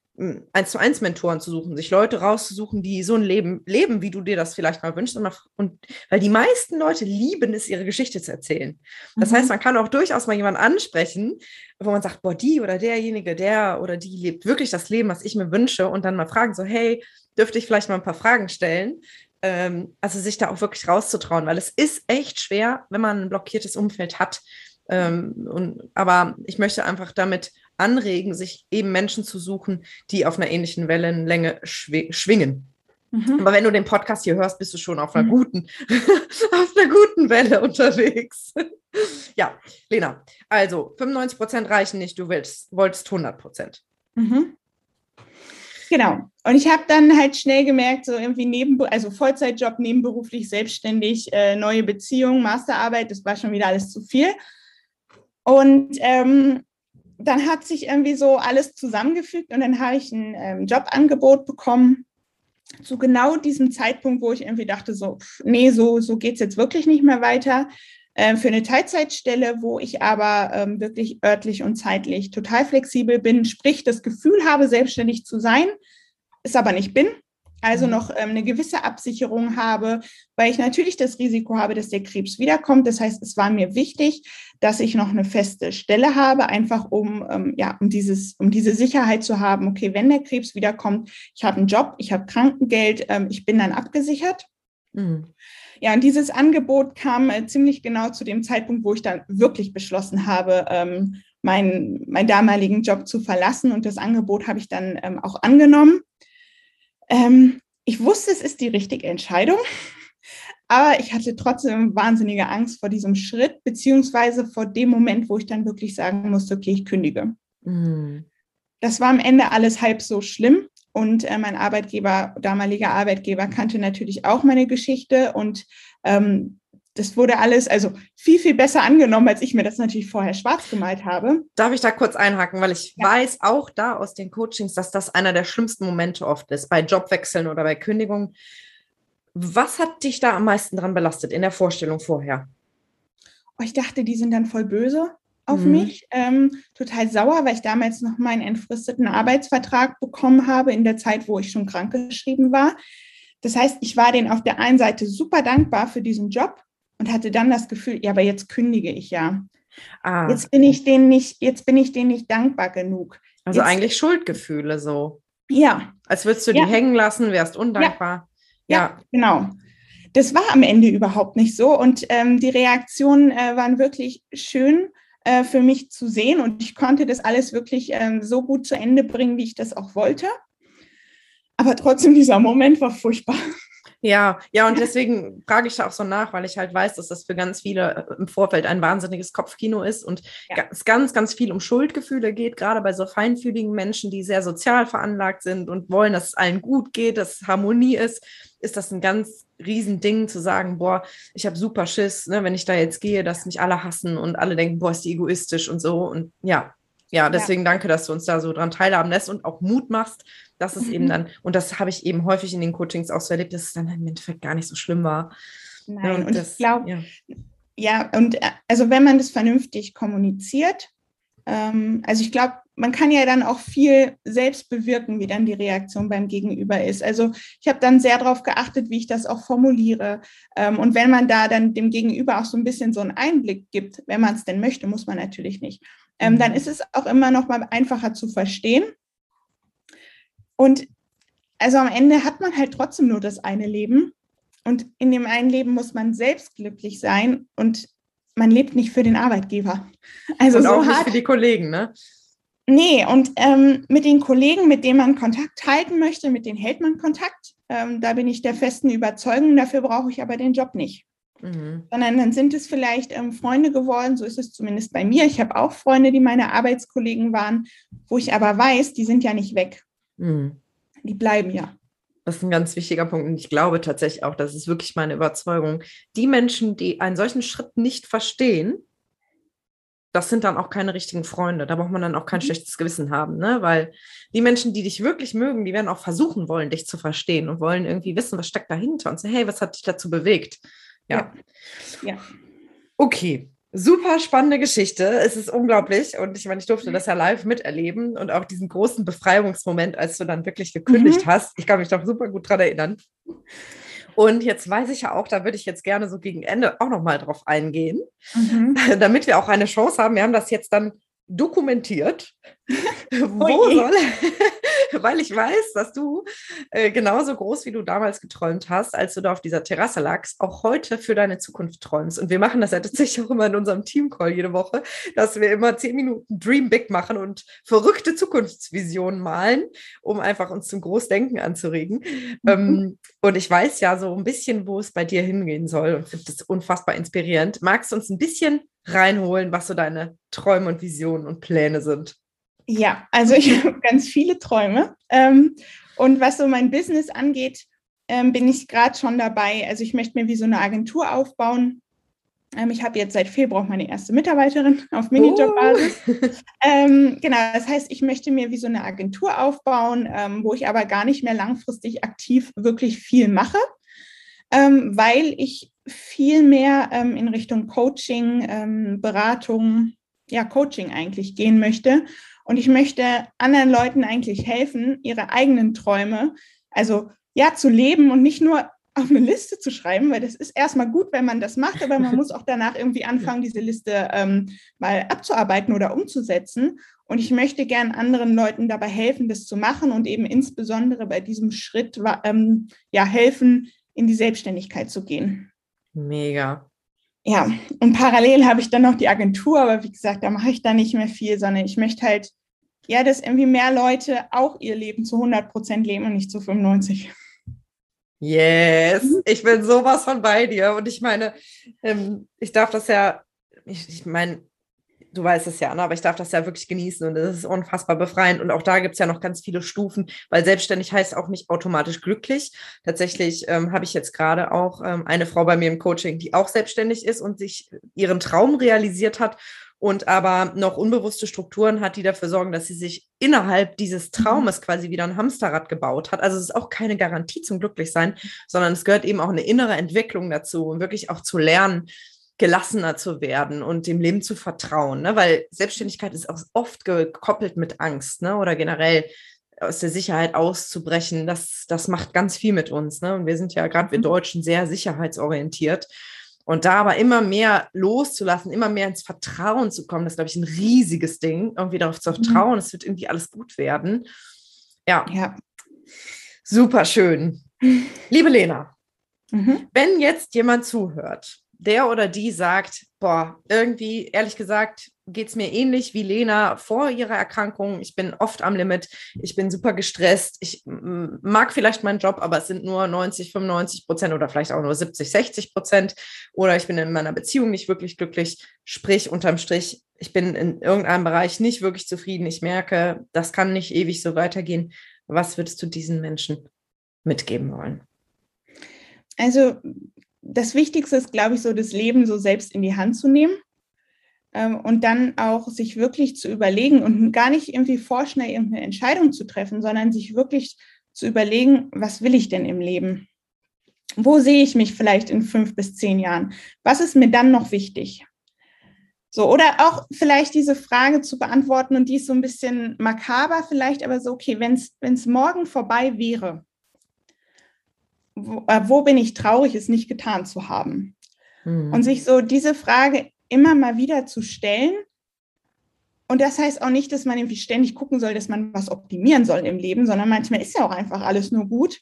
eins zu eins Mentoren zu suchen, sich Leute rauszusuchen, die so ein Leben leben, wie du dir das vielleicht mal wünschst. Und, und weil die meisten Leute lieben es, ihre Geschichte zu erzählen. Das mhm. heißt, man kann auch durchaus mal jemanden ansprechen, wo man sagt, boah, die oder derjenige, der oder die lebt wirklich das Leben, was ich mir wünsche, und dann mal fragen, so, hey, dürfte ich vielleicht mal ein paar Fragen stellen? Ähm, also sich da auch wirklich rauszutrauen, weil es ist echt schwer, wenn man ein blockiertes Umfeld hat. Ähm, und, aber ich möchte einfach damit anregen, sich eben Menschen zu suchen, die auf einer ähnlichen Wellenlänge schw schwingen. Mhm. Aber wenn du den Podcast hier hörst, bist du schon auf einer mhm. guten, [laughs] auf einer guten Welle unterwegs. [laughs] ja, Lena, also 95 Prozent reichen nicht, du willst, wolltest 100 Prozent. Mhm. Genau. Und ich habe dann halt schnell gemerkt, so irgendwie neben, also Vollzeitjob, nebenberuflich, selbstständig, äh, neue Beziehung, Masterarbeit, das war schon wieder alles zu viel. Und ähm, dann hat sich irgendwie so alles zusammengefügt und dann habe ich ein ähm, Jobangebot bekommen zu genau diesem Zeitpunkt, wo ich irgendwie dachte, so, nee, so, so geht es jetzt wirklich nicht mehr weiter. Äh, für eine Teilzeitstelle, wo ich aber ähm, wirklich örtlich und zeitlich total flexibel bin, sprich das Gefühl habe, selbstständig zu sein, es aber nicht bin also mhm. noch ähm, eine gewisse Absicherung habe, weil ich natürlich das Risiko habe, dass der Krebs wiederkommt. Das heißt, es war mir wichtig, dass ich noch eine feste Stelle habe, einfach um, ähm, ja, um, dieses, um diese Sicherheit zu haben, okay, wenn der Krebs wiederkommt, ich habe einen Job, ich habe Krankengeld, ähm, ich bin dann abgesichert. Mhm. Ja, und dieses Angebot kam äh, ziemlich genau zu dem Zeitpunkt, wo ich dann wirklich beschlossen habe, ähm, meinen, meinen damaligen Job zu verlassen. Und das Angebot habe ich dann ähm, auch angenommen. Ähm, ich wusste, es ist die richtige Entscheidung, [laughs] aber ich hatte trotzdem wahnsinnige Angst vor diesem Schritt, beziehungsweise vor dem Moment, wo ich dann wirklich sagen musste, okay, ich kündige. Mhm. Das war am Ende alles halb so schlimm. Und äh, mein Arbeitgeber, damaliger Arbeitgeber, kannte natürlich auch meine Geschichte und ähm, das wurde alles also viel, viel besser angenommen, als ich mir das natürlich vorher schwarz gemalt habe. Darf ich da kurz einhaken, weil ich ja. weiß auch da aus den Coachings, dass das einer der schlimmsten Momente oft ist, bei Jobwechseln oder bei Kündigungen. Was hat dich da am meisten dran belastet in der Vorstellung vorher? Oh, ich dachte, die sind dann voll böse auf mhm. mich, ähm, total sauer, weil ich damals noch meinen entfristeten Arbeitsvertrag bekommen habe in der Zeit, wo ich schon krankgeschrieben war. Das heißt, ich war denen auf der einen Seite super dankbar für diesen Job, und hatte dann das Gefühl, ja, aber jetzt kündige ich ja. Ah. Jetzt bin ich denen nicht, jetzt bin ich denen nicht dankbar genug. Also jetzt, eigentlich Schuldgefühle so. Ja. Als würdest du ja. die hängen lassen, wärst undankbar. Ja, ja. genau. Das war am Ende überhaupt nicht so. Und ähm, die Reaktionen äh, waren wirklich schön äh, für mich zu sehen. Und ich konnte das alles wirklich ähm, so gut zu Ende bringen, wie ich das auch wollte. Aber trotzdem, dieser Moment war furchtbar. Ja, ja, und deswegen frage ich da auch so nach, weil ich halt weiß, dass das für ganz viele äh, im Vorfeld ein wahnsinniges Kopfkino ist und ja. es ganz, ganz viel um Schuldgefühle geht, gerade bei so feinfühligen Menschen, die sehr sozial veranlagt sind und wollen, dass es allen gut geht, dass es Harmonie ist, ist das ein ganz Riesending zu sagen, boah, ich habe super Schiss, ne, wenn ich da jetzt gehe, dass mich alle hassen und alle denken, boah, ist die egoistisch und so. Und ja, ja, deswegen ja. danke, dass du uns da so dran teilhaben lässt und auch Mut machst, dass es mhm. eben dann, und das habe ich eben häufig in den Coachings auch so erlebt, dass es dann im Endeffekt gar nicht so schlimm war. Nein, ja, und, und das, ich glaube, ja. ja, und äh, also wenn man das vernünftig kommuniziert, ähm, also ich glaube, man kann ja dann auch viel selbst bewirken, wie dann die Reaktion beim Gegenüber ist. Also ich habe dann sehr darauf geachtet, wie ich das auch formuliere. Ähm, und wenn man da dann dem Gegenüber auch so ein bisschen so einen Einblick gibt, wenn man es denn möchte, muss man natürlich nicht, ähm, dann mhm. ist es auch immer noch mal einfacher zu verstehen. Und also am Ende hat man halt trotzdem nur das eine Leben. Und in dem einen Leben muss man selbst glücklich sein und man lebt nicht für den Arbeitgeber. Also und so auch nicht hart, für die Kollegen, ne? Nee, und ähm, mit den Kollegen, mit denen man Kontakt halten möchte, mit denen hält man Kontakt. Ähm, da bin ich der festen Überzeugung, dafür brauche ich aber den Job nicht. Mhm. Sondern dann sind es vielleicht ähm, Freunde geworden, so ist es zumindest bei mir. Ich habe auch Freunde, die meine Arbeitskollegen waren, wo ich aber weiß, die sind ja nicht weg. Mhm. Die bleiben ja. Das ist ein ganz wichtiger Punkt. Und ich glaube tatsächlich auch, das ist wirklich meine Überzeugung. Die Menschen, die einen solchen Schritt nicht verstehen, das sind dann auch keine richtigen Freunde. Da braucht man dann auch kein mhm. schlechtes Gewissen haben, ne? Weil die Menschen, die dich wirklich mögen, die werden auch versuchen wollen, dich zu verstehen und wollen irgendwie wissen, was steckt dahinter und so, hey, was hat dich dazu bewegt? Ja. Ja. ja. Okay. Super spannende Geschichte. Es ist unglaublich. Und ich meine, ich durfte das ja live miterleben und auch diesen großen Befreiungsmoment, als du dann wirklich gekündigt mhm. hast. Ich kann mich doch super gut dran erinnern. Und jetzt weiß ich ja auch, da würde ich jetzt gerne so gegen Ende auch nochmal drauf eingehen, mhm. [laughs] damit wir auch eine Chance haben. Wir haben das jetzt dann dokumentiert. [laughs] Wo soll, [laughs] weil ich weiß, dass du äh, genauso groß wie du damals geträumt hast, als du da auf dieser Terrasse lagst, auch heute für deine Zukunft träumst. Und wir machen das ja tatsächlich auch immer in unserem Teamcall jede Woche, dass wir immer zehn Minuten Dream Big machen und verrückte Zukunftsvisionen malen, um einfach uns zum Großdenken anzuregen. Mhm. Ähm, und ich weiß ja so ein bisschen, wo es bei dir hingehen soll und finde das unfassbar inspirierend. Magst du uns ein bisschen reinholen, was so deine Träume und Visionen und Pläne sind? Ja, also ich [laughs] habe ganz viele Träume. Ähm, und was so mein Business angeht, ähm, bin ich gerade schon dabei. Also ich möchte mir wie so eine Agentur aufbauen. Ähm, ich habe jetzt seit Februar meine erste Mitarbeiterin [laughs] auf Minijob-Basis. Uh. [laughs] Genau, das heißt, ich möchte mir wie so eine Agentur aufbauen, wo ich aber gar nicht mehr langfristig aktiv wirklich viel mache, weil ich viel mehr in Richtung Coaching, Beratung, ja, Coaching eigentlich gehen möchte und ich möchte anderen Leuten eigentlich helfen, ihre eigenen Träume, also ja, zu leben und nicht nur auf eine Liste zu schreiben, weil das ist erstmal gut, wenn man das macht, aber man [laughs] muss auch danach irgendwie anfangen, diese Liste ähm, mal abzuarbeiten oder umzusetzen. Und ich möchte gern anderen Leuten dabei helfen, das zu machen und eben insbesondere bei diesem Schritt ähm, ja helfen, in die Selbstständigkeit zu gehen. Mega ja, und parallel habe ich dann noch die Agentur, aber wie gesagt, da mache ich dann nicht mehr viel, sondern ich möchte halt, ja, dass irgendwie mehr Leute auch ihr Leben zu 100 Prozent leben und nicht zu 95. Yes, mhm. ich bin sowas von bei dir. Und ich meine, ähm, ich darf das ja, ich, ich meine, du weißt es ja, ne? aber ich darf das ja wirklich genießen und es ist unfassbar befreiend. Und auch da gibt es ja noch ganz viele Stufen, weil selbstständig heißt auch nicht automatisch glücklich. Tatsächlich ähm, habe ich jetzt gerade auch ähm, eine Frau bei mir im Coaching, die auch selbstständig ist und sich ihren Traum realisiert hat und aber noch unbewusste Strukturen hat, die dafür sorgen, dass sie sich innerhalb dieses mhm. Traumes quasi wieder ein Hamsterrad gebaut hat. Also es ist auch keine Garantie zum Glücklichsein, sondern es gehört eben auch eine innere Entwicklung dazu und wirklich auch zu lernen, gelassener zu werden und dem Leben zu vertrauen, ne? weil Selbstständigkeit ist auch oft gekoppelt mit Angst ne? oder generell aus der Sicherheit auszubrechen. Das, das macht ganz viel mit uns. Ne? Und wir sind ja gerade wir mhm. Deutschen sehr sicherheitsorientiert. Und da aber immer mehr loszulassen, immer mehr ins Vertrauen zu kommen, das ist, glaube ich, ein riesiges Ding, irgendwie darauf zu mhm. vertrauen, es wird irgendwie alles gut werden. Ja. ja. Super schön. Liebe Lena, mhm. wenn jetzt jemand zuhört der oder die sagt, boah, irgendwie, ehrlich gesagt, geht es mir ähnlich wie Lena vor ihrer Erkrankung. Ich bin oft am Limit. Ich bin super gestresst. Ich mag vielleicht meinen Job, aber es sind nur 90, 95 Prozent oder vielleicht auch nur 70, 60 Prozent. Oder ich bin in meiner Beziehung nicht wirklich glücklich. Sprich, unterm Strich, ich bin in irgendeinem Bereich nicht wirklich zufrieden. Ich merke, das kann nicht ewig so weitergehen. Was würdest du diesen Menschen mitgeben wollen? Also das Wichtigste ist, glaube ich, so das Leben so selbst in die Hand zu nehmen ähm, und dann auch sich wirklich zu überlegen und gar nicht irgendwie vorschnell irgendeine Entscheidung zu treffen, sondern sich wirklich zu überlegen, was will ich denn im Leben? Wo sehe ich mich vielleicht in fünf bis zehn Jahren? Was ist mir dann noch wichtig? So, oder auch vielleicht diese Frage zu beantworten und die ist so ein bisschen makaber vielleicht, aber so, okay, wenn es morgen vorbei wäre, wo, äh, wo, bin ich traurig, es nicht getan zu haben? Mhm. Und sich so diese Frage immer mal wieder zu stellen. Und das heißt auch nicht, dass man irgendwie ständig gucken soll, dass man was optimieren soll im Leben, sondern manchmal ist ja auch einfach alles nur gut.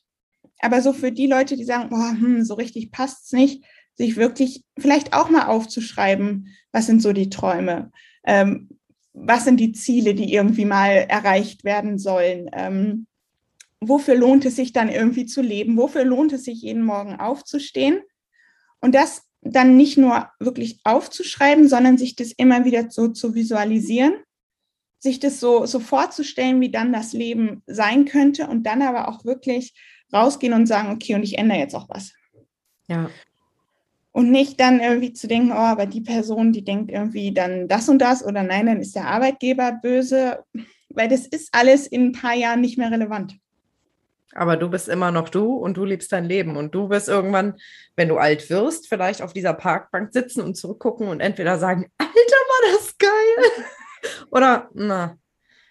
Aber so für die Leute, die sagen, oh, hm, so richtig passt es nicht, sich wirklich vielleicht auch mal aufzuschreiben, was sind so die Träume, ähm, was sind die Ziele, die irgendwie mal erreicht werden sollen, ähm, wofür lohnt es sich dann irgendwie zu leben, wofür lohnt es sich jeden Morgen aufzustehen und das dann nicht nur wirklich aufzuschreiben, sondern sich das immer wieder so zu visualisieren, sich das so, so vorzustellen, wie dann das Leben sein könnte und dann aber auch wirklich rausgehen und sagen, okay, und ich ändere jetzt auch was. Ja. Und nicht dann irgendwie zu denken, oh, aber die Person, die denkt irgendwie dann das und das oder nein, dann ist der Arbeitgeber böse, weil das ist alles in ein paar Jahren nicht mehr relevant. Aber du bist immer noch du und du liebst dein Leben. Und du wirst irgendwann, wenn du alt wirst, vielleicht auf dieser Parkbank sitzen und zurückgucken und entweder sagen, [laughs] Alter, war das geil. [laughs] Oder, na,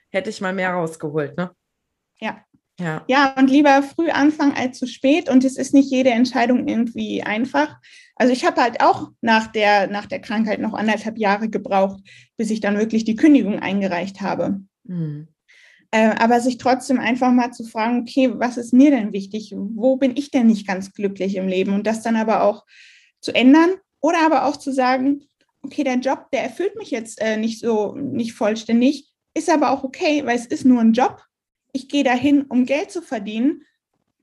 hätte ich mal mehr rausgeholt, ne? Ja. Ja. ja, und lieber früh anfangen als zu spät. Und es ist nicht jede Entscheidung irgendwie einfach. Also ich habe halt auch nach der, nach der Krankheit noch anderthalb Jahre gebraucht, bis ich dann wirklich die Kündigung eingereicht habe. Mhm. Äh, aber sich trotzdem einfach mal zu fragen, okay, was ist mir denn wichtig? Wo bin ich denn nicht ganz glücklich im Leben? Und das dann aber auch zu ändern oder aber auch zu sagen, okay, der Job, der erfüllt mich jetzt äh, nicht so, nicht vollständig, ist aber auch okay, weil es ist nur ein Job. Ich gehe dahin, um Geld zu verdienen.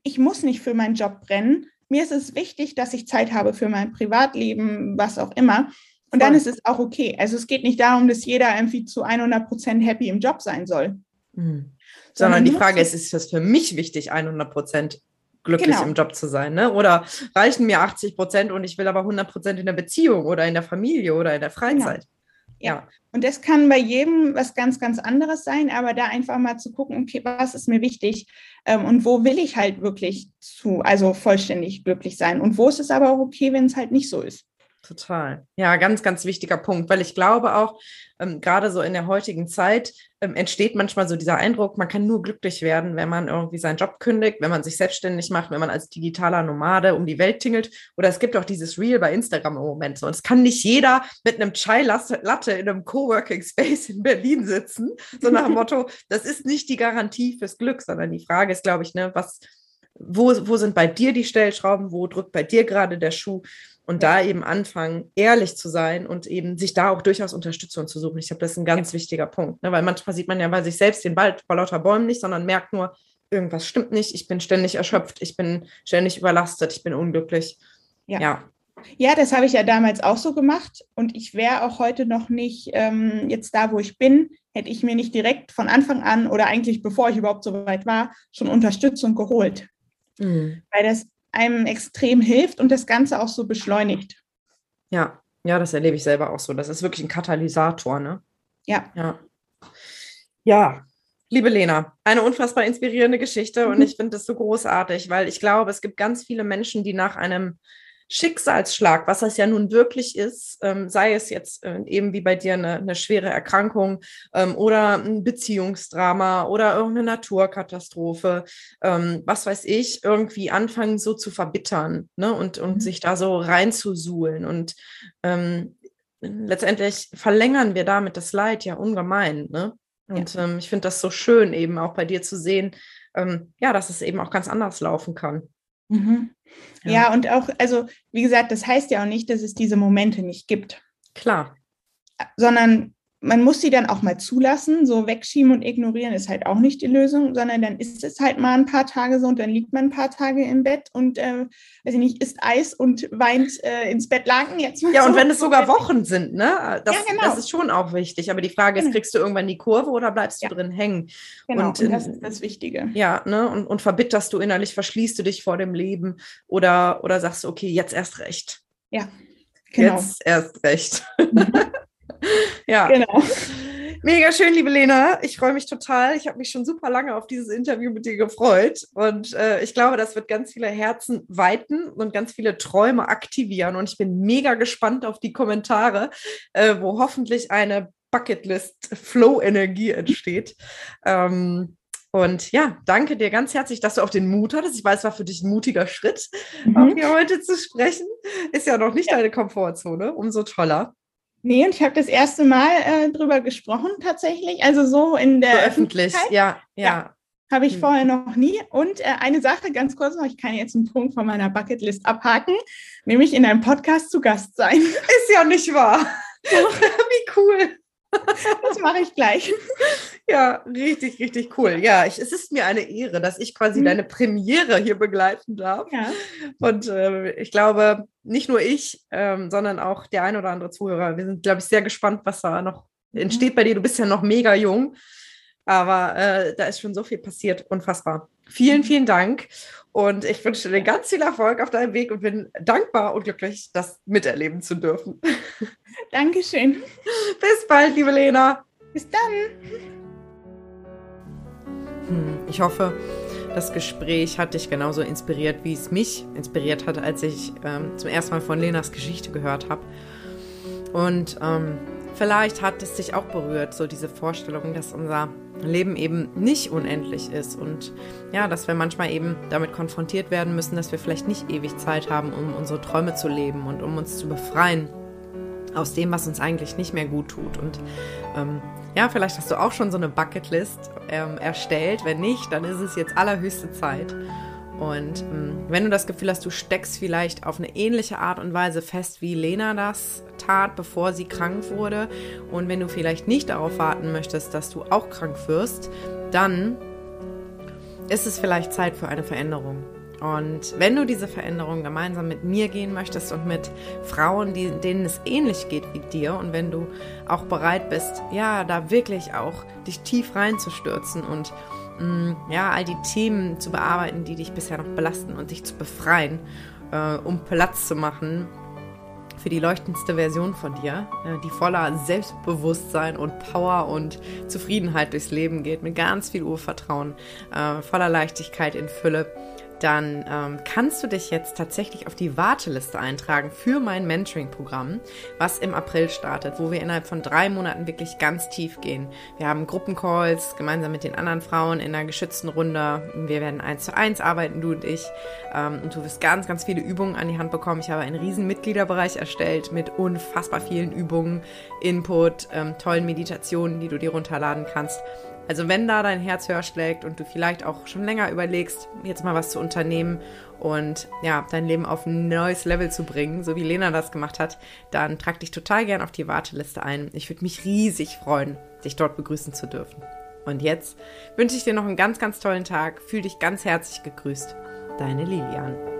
Ich muss nicht für meinen Job brennen. Mir ist es wichtig, dass ich Zeit habe für mein Privatleben, was auch immer. Und dann ist es auch okay. Also es geht nicht darum, dass jeder irgendwie zu 100 Prozent happy im Job sein soll. Mhm. Sondern die Frage ist, ist es für mich wichtig, 100 Prozent glücklich genau. im Job zu sein? Ne? Oder reichen mir 80 Prozent und ich will aber 100 Prozent in der Beziehung oder in der Familie oder in der Freizeit? Genau. Ja. Und das kann bei jedem was ganz, ganz anderes sein, aber da einfach mal zu gucken, okay, was ist mir wichtig ähm, und wo will ich halt wirklich zu, also vollständig glücklich sein und wo ist es aber auch okay, wenn es halt nicht so ist. Total. Ja, ganz, ganz wichtiger Punkt, weil ich glaube auch, ähm, gerade so in der heutigen Zeit ähm, entsteht manchmal so dieser Eindruck, man kann nur glücklich werden, wenn man irgendwie seinen Job kündigt, wenn man sich selbstständig macht, wenn man als digitaler Nomade um die Welt tingelt. Oder es gibt auch dieses Reel bei Instagram im Moment so. Und es kann nicht jeder mit einem Chai Latte in einem Coworking Space in Berlin sitzen, so nach dem Motto, [laughs] das ist nicht die Garantie fürs Glück, sondern die Frage ist, glaube ich, ne, was, wo, wo sind bei dir die Stellschrauben, wo drückt bei dir gerade der Schuh? Und da eben anfangen, ehrlich zu sein und eben sich da auch durchaus Unterstützung zu suchen. Ich glaube, das ist ein ganz ja. wichtiger Punkt. Ne? Weil manchmal sieht man ja bei sich selbst den Wald vor lauter Bäumen nicht, sondern merkt nur, irgendwas stimmt nicht, ich bin ständig erschöpft, ich bin ständig überlastet, ich bin unglücklich. Ja. ja. Ja, das habe ich ja damals auch so gemacht und ich wäre auch heute noch nicht ähm, jetzt da, wo ich bin, hätte ich mir nicht direkt von Anfang an oder eigentlich bevor ich überhaupt so weit war, schon Unterstützung geholt. Mhm. Weil das einem extrem hilft und das Ganze auch so beschleunigt. Ja, ja, das erlebe ich selber auch so. Das ist wirklich ein Katalysator, ne? Ja. Ja. Ja, liebe Lena, eine unfassbar inspirierende Geschichte mhm. und ich finde das so großartig, weil ich glaube, es gibt ganz viele Menschen, die nach einem Schicksalsschlag, was das ja nun wirklich ist, ähm, sei es jetzt äh, eben wie bei dir eine, eine schwere Erkrankung ähm, oder ein Beziehungsdrama oder irgendeine Naturkatastrophe, ähm, was weiß ich, irgendwie anfangen so zu verbittern ne? und, und mhm. sich da so reinzusuhlen. Und ähm, letztendlich verlängern wir damit das Leid ja ungemein. Ne? Und ja. Ähm, ich finde das so schön, eben auch bei dir zu sehen, ähm, ja, dass es eben auch ganz anders laufen kann. Mhm. Ja. ja, und auch, also wie gesagt, das heißt ja auch nicht, dass es diese Momente nicht gibt. Klar. Sondern man muss sie dann auch mal zulassen. So wegschieben und ignorieren ist halt auch nicht die Lösung, sondern dann ist es halt mal ein paar Tage so und dann liegt man ein paar Tage im Bett und, äh, weiß ich nicht, isst Eis und weint äh, ins Bett lagen. Jetzt ja, so. und wenn es sogar Wochen sind, ne? Das, ja, genau. das ist schon auch wichtig. Aber die Frage ist, genau. kriegst du irgendwann die Kurve oder bleibst du ja. drin hängen? Genau, und, und das ist das Wichtige. Ja, ne? Und, und verbitterst du innerlich, verschließt du dich vor dem Leben oder, oder sagst du, okay, jetzt erst recht. Ja. Genau. Jetzt erst recht. [laughs] ja. Genau. Mega schön, liebe Lena. Ich freue mich total. Ich habe mich schon super lange auf dieses Interview mit dir gefreut. Und äh, ich glaube, das wird ganz viele Herzen weiten und ganz viele Träume aktivieren. Und ich bin mega gespannt auf die Kommentare, äh, wo hoffentlich eine Bucketlist-Flow-Energie entsteht. Ähm, und ja, danke dir ganz herzlich, dass du auch den Mut hattest. Ich weiß, es war für dich ein mutiger Schritt, mhm. auch hier heute zu sprechen. Ist ja noch nicht ja. deine Komfortzone, umso toller. Nee, und ich habe das erste Mal äh, drüber gesprochen tatsächlich. Also so in der so öffentlich, ja, ja. ja. Habe ich hm. vorher noch nie. Und äh, eine Sache ganz kurz noch, ich kann jetzt einen Punkt von meiner Bucketlist abhaken, nämlich in einem Podcast zu Gast sein. Ist ja nicht wahr. [laughs] Wie cool. Das mache ich gleich. [laughs] Ja, richtig, richtig cool. Ja, ich, es ist mir eine Ehre, dass ich quasi mhm. deine Premiere hier begleiten darf. Ja. Und äh, ich glaube, nicht nur ich, ähm, sondern auch der ein oder andere Zuhörer, wir sind, glaube ich, sehr gespannt, was da noch mhm. entsteht bei dir. Du bist ja noch mega jung, aber äh, da ist schon so viel passiert. Unfassbar. Vielen, vielen Dank. Und ich wünsche dir ganz viel Erfolg auf deinem Weg und bin dankbar und glücklich, das miterleben zu dürfen. [laughs] Dankeschön. Bis bald, liebe Lena. Bis dann. Hm, ich hoffe, das Gespräch hat dich genauso inspiriert, wie es mich inspiriert hat, als ich ähm, zum ersten Mal von Lenas Geschichte gehört habe. Und ähm, vielleicht hat es dich auch berührt, so diese Vorstellung, dass unser Leben eben nicht unendlich ist und ja, dass wir manchmal eben damit konfrontiert werden müssen, dass wir vielleicht nicht ewig Zeit haben, um unsere Träume zu leben und um uns zu befreien aus dem, was uns eigentlich nicht mehr gut tut. Und ähm, ja, vielleicht hast du auch schon so eine Bucketlist ähm, erstellt. Wenn nicht, dann ist es jetzt allerhöchste Zeit. Und ähm, wenn du das Gefühl hast, du steckst vielleicht auf eine ähnliche Art und Weise fest, wie Lena das tat, bevor sie krank wurde, und wenn du vielleicht nicht darauf warten möchtest, dass du auch krank wirst, dann ist es vielleicht Zeit für eine Veränderung. Und wenn du diese Veränderung gemeinsam mit mir gehen möchtest und mit Frauen, die, denen es ähnlich geht wie dir, und wenn du auch bereit bist, ja, da wirklich auch dich tief reinzustürzen und ja, all die Themen zu bearbeiten, die dich bisher noch belasten und dich zu befreien, äh, um Platz zu machen für die leuchtendste Version von dir, äh, die voller Selbstbewusstsein und Power und Zufriedenheit durchs Leben geht, mit ganz viel Urvertrauen, äh, voller Leichtigkeit in Fülle dann ähm, kannst du dich jetzt tatsächlich auf die Warteliste eintragen für mein Mentoring-Programm, was im April startet, wo wir innerhalb von drei Monaten wirklich ganz tief gehen. Wir haben Gruppencalls gemeinsam mit den anderen Frauen in einer geschützten Runde. Wir werden eins zu eins arbeiten, du und ich. Ähm, und du wirst ganz, ganz viele Übungen an die Hand bekommen. Ich habe einen riesen Mitgliederbereich erstellt mit unfassbar vielen Übungen, Input, ähm, tollen Meditationen, die du dir runterladen kannst. Also wenn da dein Herz höher schlägt und du vielleicht auch schon länger überlegst, jetzt mal was zu unternehmen und ja, dein Leben auf ein neues Level zu bringen, so wie Lena das gemacht hat, dann trag dich total gern auf die Warteliste ein. Ich würde mich riesig freuen, dich dort begrüßen zu dürfen. Und jetzt wünsche ich dir noch einen ganz, ganz tollen Tag. Fühl dich ganz herzlich gegrüßt. Deine Lilian.